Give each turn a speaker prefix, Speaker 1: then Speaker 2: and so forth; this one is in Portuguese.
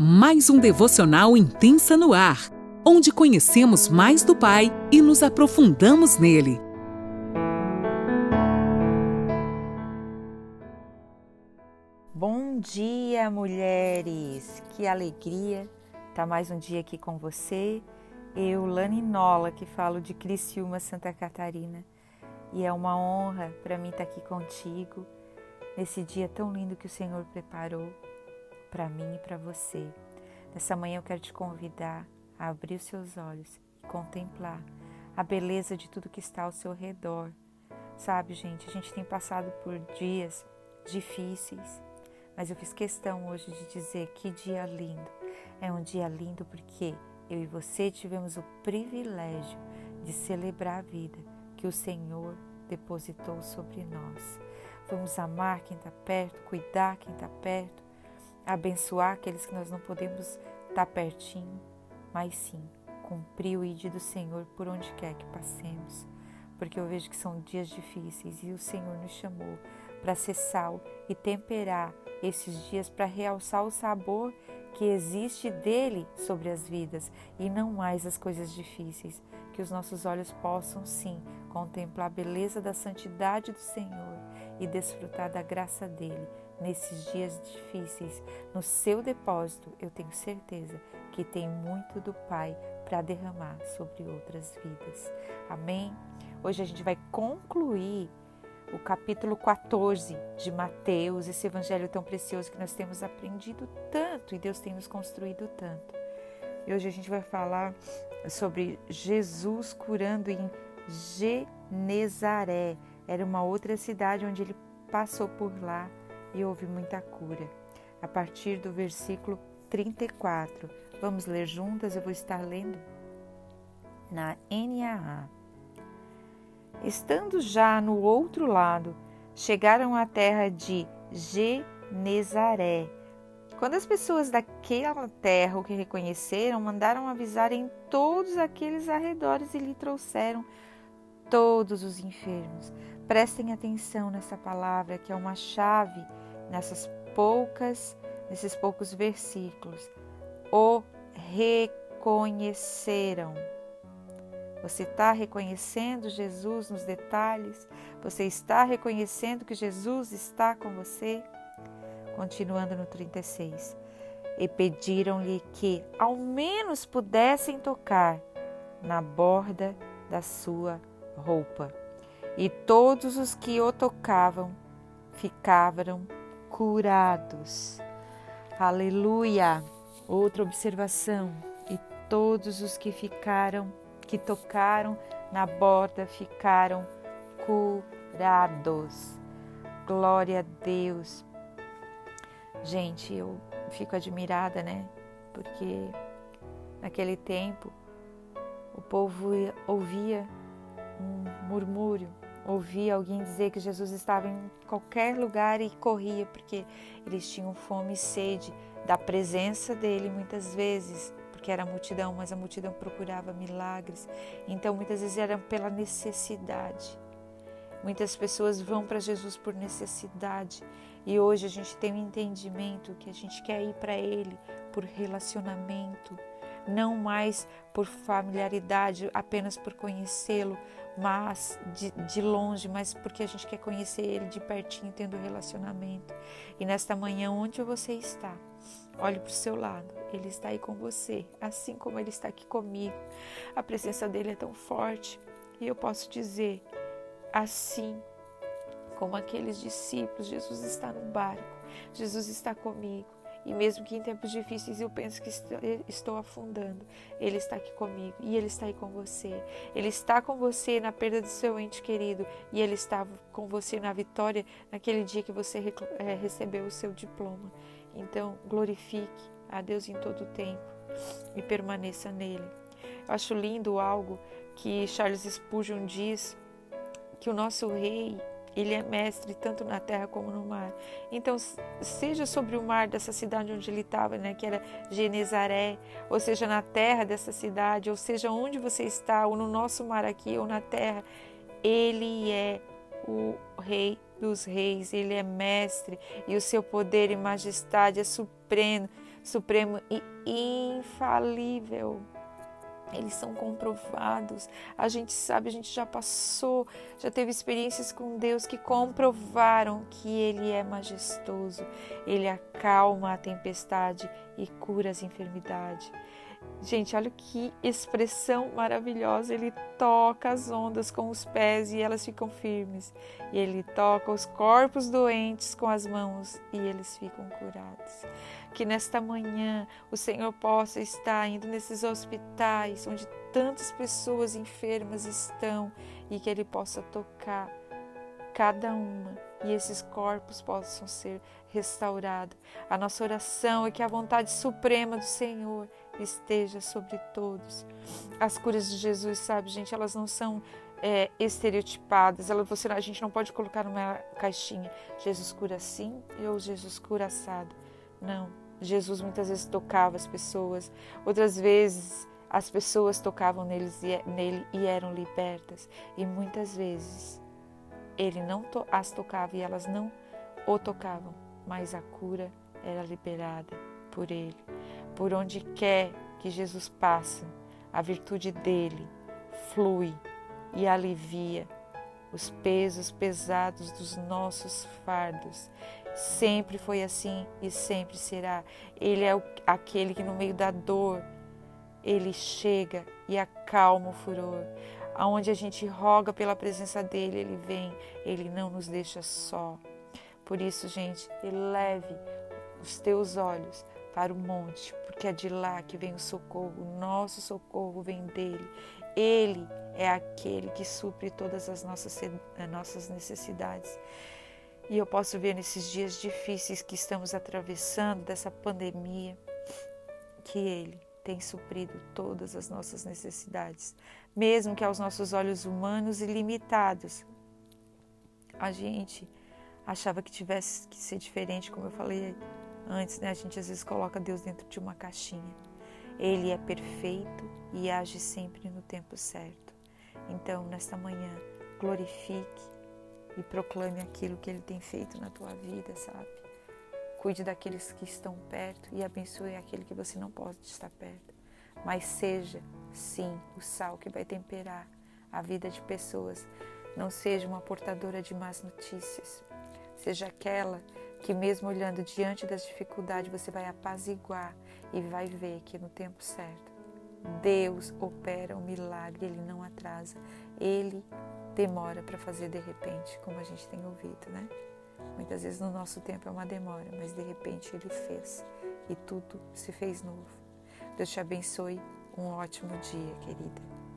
Speaker 1: mais um devocional intensa no ar, onde conhecemos mais do Pai e nos aprofundamos nele.
Speaker 2: Bom dia, mulheres! Que alegria estar mais um dia aqui com você. Eu, Lani Nola, que falo de Criciúma, Santa Catarina. E é uma honra para mim estar aqui contigo nesse dia tão lindo que o Senhor preparou para mim e para você. Nessa manhã eu quero te convidar a abrir os seus olhos e contemplar a beleza de tudo que está ao seu redor. Sabe, gente, a gente tem passado por dias difíceis, mas eu fiz questão hoje de dizer que dia lindo. É um dia lindo porque eu e você tivemos o privilégio de celebrar a vida que o Senhor depositou sobre nós. Vamos amar quem está perto, cuidar quem está perto, abençoar aqueles que nós não podemos estar pertinho, mas sim cumprir o ID do Senhor por onde quer que passemos, porque eu vejo que são dias difíceis e o Senhor nos chamou para ser sal e temperar esses dias para realçar o sabor que existe dele sobre as vidas e não mais as coisas difíceis. Que os nossos olhos possam sim contemplar a beleza da santidade do Senhor e desfrutar da graça dele nesses dias difíceis. No seu depósito, eu tenho certeza que tem muito do Pai para derramar sobre outras vidas. Amém? Hoje a gente vai concluir o capítulo 14 de Mateus, esse evangelho tão precioso que nós temos aprendido tanto e Deus tem nos construído tanto. E hoje a gente vai falar sobre Jesus curando em Genezaré. Era uma outra cidade onde ele passou por lá e houve muita cura. A partir do versículo 34. Vamos ler juntas, eu vou estar lendo na NAA. Estando já no outro lado, chegaram à terra de Genezaré. Quando as pessoas daquela terra o que reconheceram, mandaram avisar em todos aqueles arredores e lhe trouxeram todos os enfermos. Prestem atenção nessa palavra que é uma chave nessas poucas, nesses poucos versículos. O reconheceram. Você está reconhecendo Jesus nos detalhes? Você está reconhecendo que Jesus está com você? Continuando no 36. E pediram-lhe que ao menos pudessem tocar na borda da sua roupa. E todos os que o tocavam ficavam curados. Aleluia! Outra observação. E todos os que ficaram que tocaram na borda ficaram curados. Glória a Deus. Gente, eu fico admirada, né? Porque naquele tempo o povo ouvia um murmúrio, ouvia alguém dizer que Jesus estava em qualquer lugar e corria, porque eles tinham fome e sede da presença dele muitas vezes, porque era a multidão, mas a multidão procurava milagres. Então muitas vezes era pela necessidade. Muitas pessoas vão para Jesus por necessidade e hoje a gente tem um entendimento que a gente quer ir para Ele por relacionamento, não mais por familiaridade, apenas por conhecê-lo, mas de, de, longe, mas porque a gente quer conhecer Ele de pertinho, tendo relacionamento. E nesta manhã, onde você está, Olhe para o seu lado, Ele está aí com você, assim como Ele está aqui comigo. A presença dele é tão forte e eu posso dizer, assim como aqueles discípulos, Jesus está no barco, Jesus está comigo. E mesmo que em tempos difíceis eu penso que estou afundando, Ele está aqui comigo e Ele está aí com você. Ele está com você na perda do seu ente querido e Ele estava com você na vitória naquele dia que você eh, recebeu o seu diploma. Então, glorifique a Deus em todo o tempo e permaneça nele. Eu acho lindo algo que Charles Spurgeon diz que o nosso rei, ele é mestre tanto na terra como no mar. Então, seja sobre o mar dessa cidade onde ele estava, né, que era Genezaré, ou seja na terra dessa cidade, ou seja onde você está, ou no nosso mar aqui, ou na terra, ele é o rei dos reis, ele é mestre e o seu poder e majestade é supremo, supremo e infalível. Eles são comprovados. A gente sabe, a gente já passou, já teve experiências com Deus que comprovaram que Ele é majestoso. Ele acalma a tempestade e cura as enfermidades. Gente, olha que expressão maravilhosa. Ele toca as ondas com os pés e elas ficam firmes. E ele toca os corpos doentes com as mãos e eles ficam curados. Que nesta manhã o Senhor possa estar indo nesses hospitais onde tantas pessoas enfermas estão e que ele possa tocar cada uma e esses corpos possam ser restaurados. A nossa oração é que a vontade suprema do Senhor esteja sobre todos. As curas de Jesus, sabe, gente, elas não são é, estereotipadas. Você, a gente não pode colocar numa caixinha Jesus cura assim ou Jesus cura assado. Não. Jesus muitas vezes tocava as pessoas, outras vezes as pessoas tocavam neles nele e eram libertas. E muitas vezes ele não as tocava e elas não o tocavam, mas a cura era liberada por ele. Por onde quer que Jesus passe, a virtude dele flui e alivia os pesos pesados dos nossos fardos. Sempre foi assim e sempre será. Ele é aquele que no meio da dor ele chega e acalma o furor. Aonde a gente roga pela presença dele, ele vem, ele não nos deixa só. Por isso, gente, eleve os teus olhos para o monte, porque é de lá que vem o socorro, o nosso socorro vem dele. Ele é aquele que supre todas as nossas, nossas necessidades. E eu posso ver nesses dias difíceis que estamos atravessando, dessa pandemia, que Ele tem suprido todas as nossas necessidades, mesmo que aos nossos olhos humanos e limitados. A gente achava que tivesse que ser diferente, como eu falei antes, né? A gente às vezes coloca Deus dentro de uma caixinha. Ele é perfeito e age sempre no tempo certo. Então, nesta manhã, glorifique e proclame aquilo que ele tem feito na tua vida, sabe? Cuide daqueles que estão perto e abençoe aquele que você não pode estar perto. Mas seja, sim, o sal que vai temperar a vida de pessoas. Não seja uma portadora de más notícias. Seja aquela que, mesmo olhando diante das dificuldades, você vai apaziguar e vai ver que no tempo certo Deus opera o um milagre, Ele não atrasa, Ele demora para fazer de repente, como a gente tem ouvido, né? Muitas vezes no nosso tempo é uma demora, mas de repente Ele fez e tudo se fez novo. Deus te abençoe. Um ótimo dia, querida.